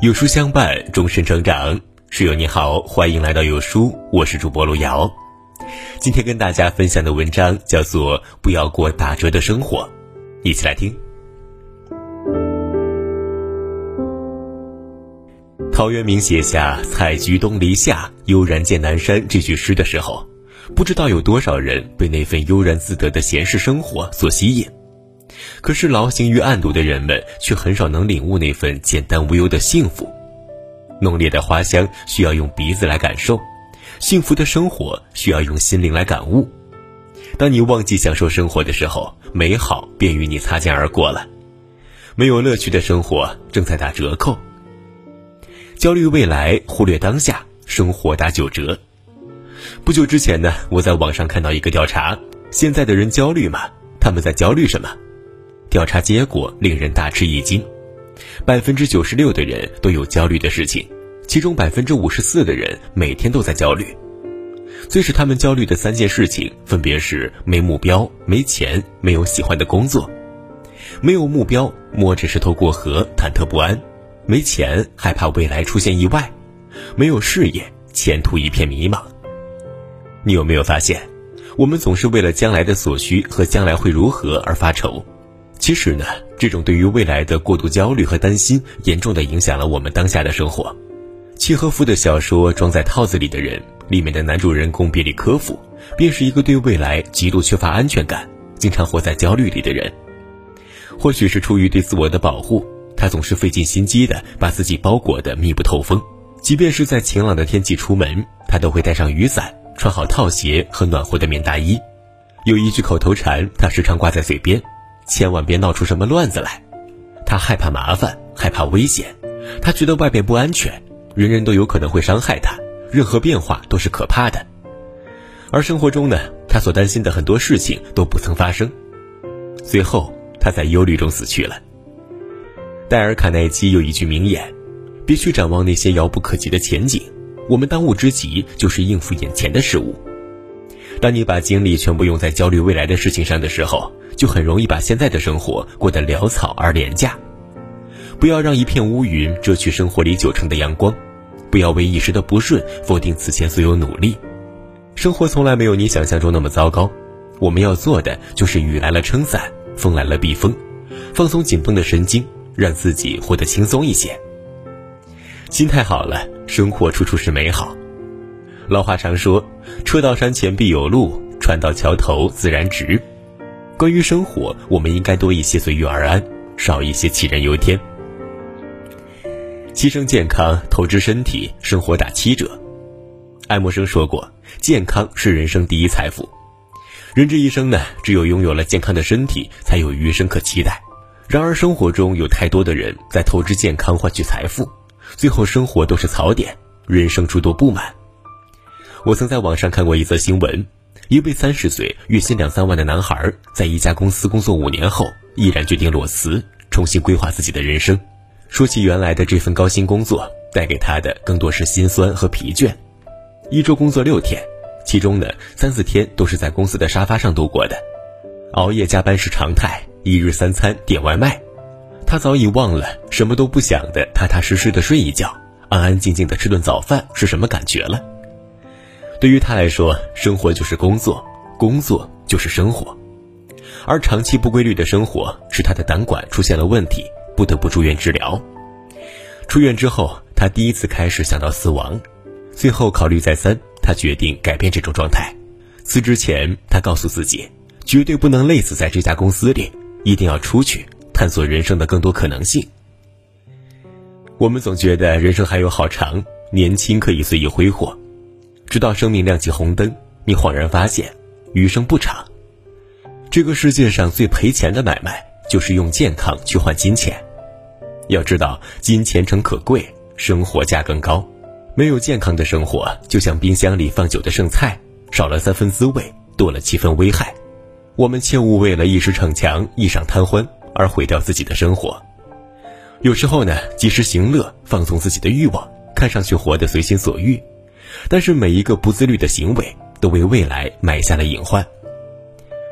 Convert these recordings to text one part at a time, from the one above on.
有书相伴，终身成长。室友你好，欢迎来到有书，我是主播路遥。今天跟大家分享的文章叫做《不要过打折的生活》，一起来听。陶渊明写下“采菊东篱下，悠然见南山”这句诗的时候，不知道有多少人被那份悠然自得的闲适生活所吸引。可是，劳形于暗读的人们却很少能领悟那份简单无忧的幸福。浓烈的花香需要用鼻子来感受，幸福的生活需要用心灵来感悟。当你忘记享受生活的时候，美好便与你擦肩而过了。没有乐趣的生活正在打折扣。焦虑未来，忽略当下，生活打九折。不久之前呢，我在网上看到一个调查：现在的人焦虑吗？他们在焦虑什么？调查结果令人大吃一惊，百分之九十六的人都有焦虑的事情，其中百分之五十四的人每天都在焦虑。最使他们焦虑的三件事情分别是：没目标、没钱、没有喜欢的工作。没有目标，摸着石头过河，忐忑不安；没钱，害怕未来出现意外；没有事业，前途一片迷茫。你有没有发现，我们总是为了将来的所需和将来会如何而发愁？其实呢，这种对于未来的过度焦虑和担心，严重的影响了我们当下的生活。契诃夫的小说《装在套子里的人》里面的男主人公别里科夫，便是一个对未来极度缺乏安全感、经常活在焦虑里的人。或许是出于对自我的保护，他总是费尽心机的把自己包裹得密不透风。即便是在晴朗的天气出门，他都会带上雨伞，穿好套鞋和暖和的棉大衣。有一句口头禅，他时常挂在嘴边。千万别闹出什么乱子来，他害怕麻烦，害怕危险，他觉得外边不安全，人人都有可能会伤害他，任何变化都是可怕的。而生活中呢，他所担心的很多事情都不曾发生，最后他在忧虑中死去了。戴尔·卡耐基有一句名言：“别去展望那些遥不可及的前景，我们当务之急就是应付眼前的事物。”当你把精力全部用在焦虑未来的事情上的时候，就很容易把现在的生活过得潦草而廉价。不要让一片乌云遮去生活里九成的阳光，不要为一时的不顺否定此前所有努力。生活从来没有你想象中那么糟糕。我们要做的就是雨来了撑伞，风来了避风，放松紧绷的神经，让自己活得轻松一些。心态好了，生活处处是美好。老话常说：“车到山前必有路，船到桥头自然直。”关于生活，我们应该多一些随遇而安，少一些杞人忧天。牺牲健康，透支身体，生活打七折。爱默生说过：“健康是人生第一财富。”人这一生呢，只有拥有了健康的身体，才有余生可期待。然而，生活中有太多的人在透支健康换取财富，最后生活都是槽点，人生诸多不满。我曾在网上看过一则新闻。一位三十岁、月薪两三万的男孩，在一家公司工作五年后，毅然决定裸辞，重新规划自己的人生。说起原来的这份高薪工作，带给他的更多是心酸和疲倦。一周工作六天，其中呢三四天都是在公司的沙发上度过的，熬夜加班是常态，一日三餐点外卖。他早已忘了什么都不想的，踏踏实实的睡一觉，安安静静的吃顿早饭是什么感觉了。对于他来说，生活就是工作，工作就是生活，而长期不规律的生活使他的胆管出现了问题，不得不住院治疗。出院之后，他第一次开始想到死亡，最后考虑再三，他决定改变这种状态。辞职前，他告诉自己，绝对不能累死在这家公司里，一定要出去探索人生的更多可能性。我们总觉得人生还有好长，年轻可以随意挥霍。直到生命亮起红灯，你恍然发现，余生不长。这个世界上最赔钱的买卖，就是用健康去换金钱。要知道，金钱诚可贵，生活价更高。没有健康的生活，就像冰箱里放久的剩菜，少了三分滋味，多了七分危害。我们切勿为了一时逞强、一晌贪欢而毁掉自己的生活。有时候呢，及时行乐，放纵自己的欲望，看上去活得随心所欲。但是每一个不自律的行为，都为未来埋下了隐患。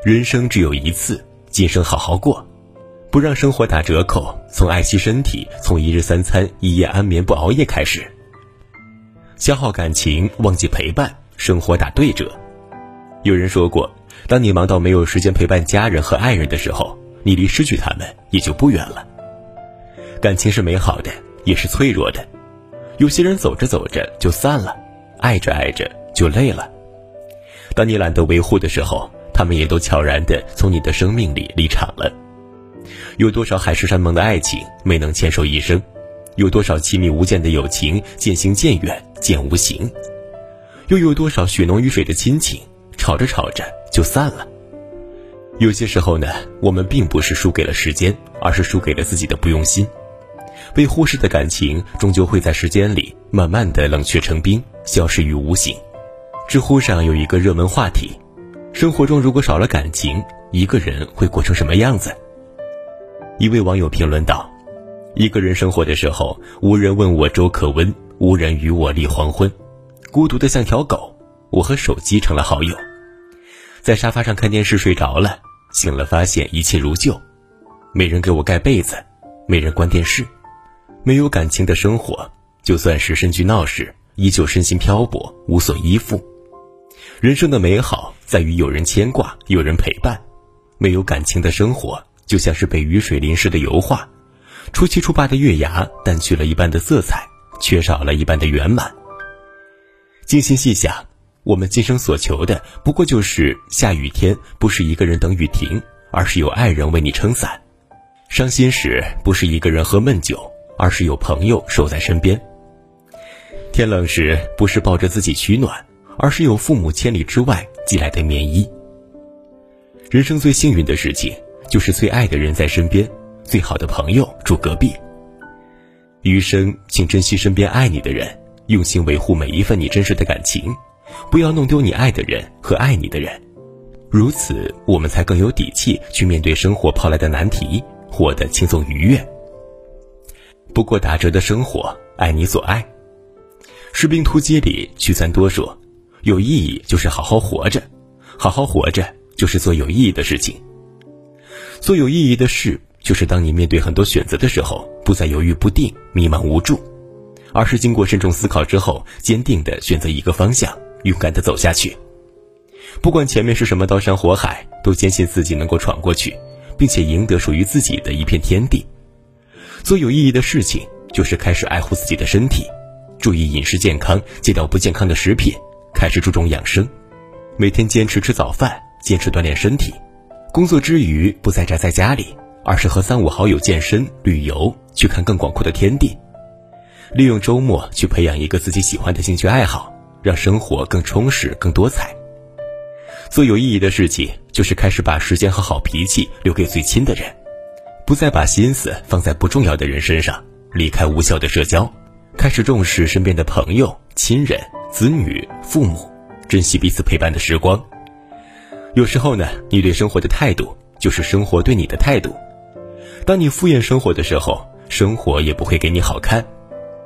人生只有一次，今生好好过，不让生活打折扣，从爱惜身体，从一日三餐、一夜安眠不熬夜开始。消耗感情，忘记陪伴，生活打对折。有人说过，当你忙到没有时间陪伴家人和爱人的时候，你离失去他们也就不远了。感情是美好的，也是脆弱的。有些人走着走着就散了，爱着爱着就累了。当你懒得维护的时候，他们也都悄然的从你的生命里离场了。有多少海誓山盟的爱情没能牵手一生？有多少亲密无间的友情渐行渐远渐无形？又有多少血浓于水的亲情吵着吵着就散了？有些时候呢，我们并不是输给了时间，而是输给了自己的不用心。被忽视的感情，终究会在时间里慢慢的冷却成冰，消失于无形。知乎上有一个热门话题：生活中如果少了感情，一个人会过成什么样子？一位网友评论道：“一个人生活的时候，无人问我粥可温，无人与我立黄昏，孤独的像条狗。我和手机成了好友，在沙发上看电视睡着了，醒了发现一切如旧，没人给我盖被子，没人关电视。”没有感情的生活，就算是身居闹市，依旧身心漂泊，无所依附。人生的美好在于有人牵挂，有人陪伴。没有感情的生活，就像是被雨水淋湿的油画，初七初八的月牙淡去了一半的色彩，缺少了一半的圆满。静心细想，我们今生所求的，不过就是下雨天不是一个人等雨停，而是有爱人为你撑伞；伤心时不是一个人喝闷酒。而是有朋友守在身边。天冷时，不是抱着自己取暖，而是有父母千里之外寄来的棉衣。人生最幸运的事情，就是最爱的人在身边，最好的朋友住隔壁。余生，请珍惜身边爱你的人，用心维护每一份你真实的感情，不要弄丢你爱的人和爱你的人。如此，我们才更有底气去面对生活抛来的难题，活得轻松愉悦。不过打折的生活，爱你所爱。士兵突击里，屈三多说：“有意义就是好好活着，好好活着就是做有意义的事情。做有意义的事，就是当你面对很多选择的时候，不再犹豫不定、迷茫无助，而是经过慎重思考之后，坚定的选择一个方向，勇敢的走下去。不管前面是什么刀山火海，都坚信自己能够闯过去，并且赢得属于自己的一片天地。”做有意义的事情，就是开始爱护自己的身体，注意饮食健康，戒掉不健康的食品，开始注重养生，每天坚持吃早饭，坚持锻炼身体。工作之余不再宅在家里，而是和三五好友健身、旅游，去看更广阔的天地。利用周末去培养一个自己喜欢的兴趣爱好，让生活更充实、更多彩。做有意义的事情，就是开始把时间和好脾气留给最亲的人。不再把心思放在不重要的人身上，离开无效的社交，开始重视身边的朋友、亲人、子女、父母，珍惜彼此陪伴的时光。有时候呢，你对生活的态度，就是生活对你的态度。当你敷衍生活的时候，生活也不会给你好看；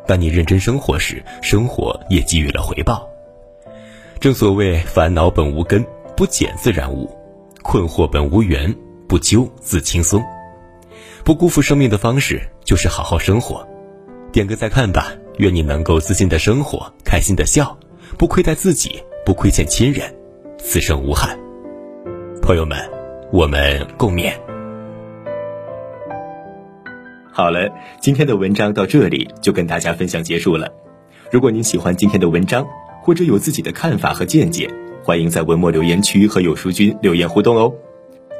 当你认真生活时，生活也给予了回报。正所谓，烦恼本无根，不减自然无；困惑本无缘，不究自轻松。不辜负生命的方式就是好好生活，点个再看吧。愿你能够自信的生活，开心的笑，不亏待自己，不亏欠亲人，此生无憾。朋友们，我们共勉。好了，今天的文章到这里就跟大家分享结束了。如果您喜欢今天的文章，或者有自己的看法和见解，欢迎在文末留言区和有书君留言互动哦。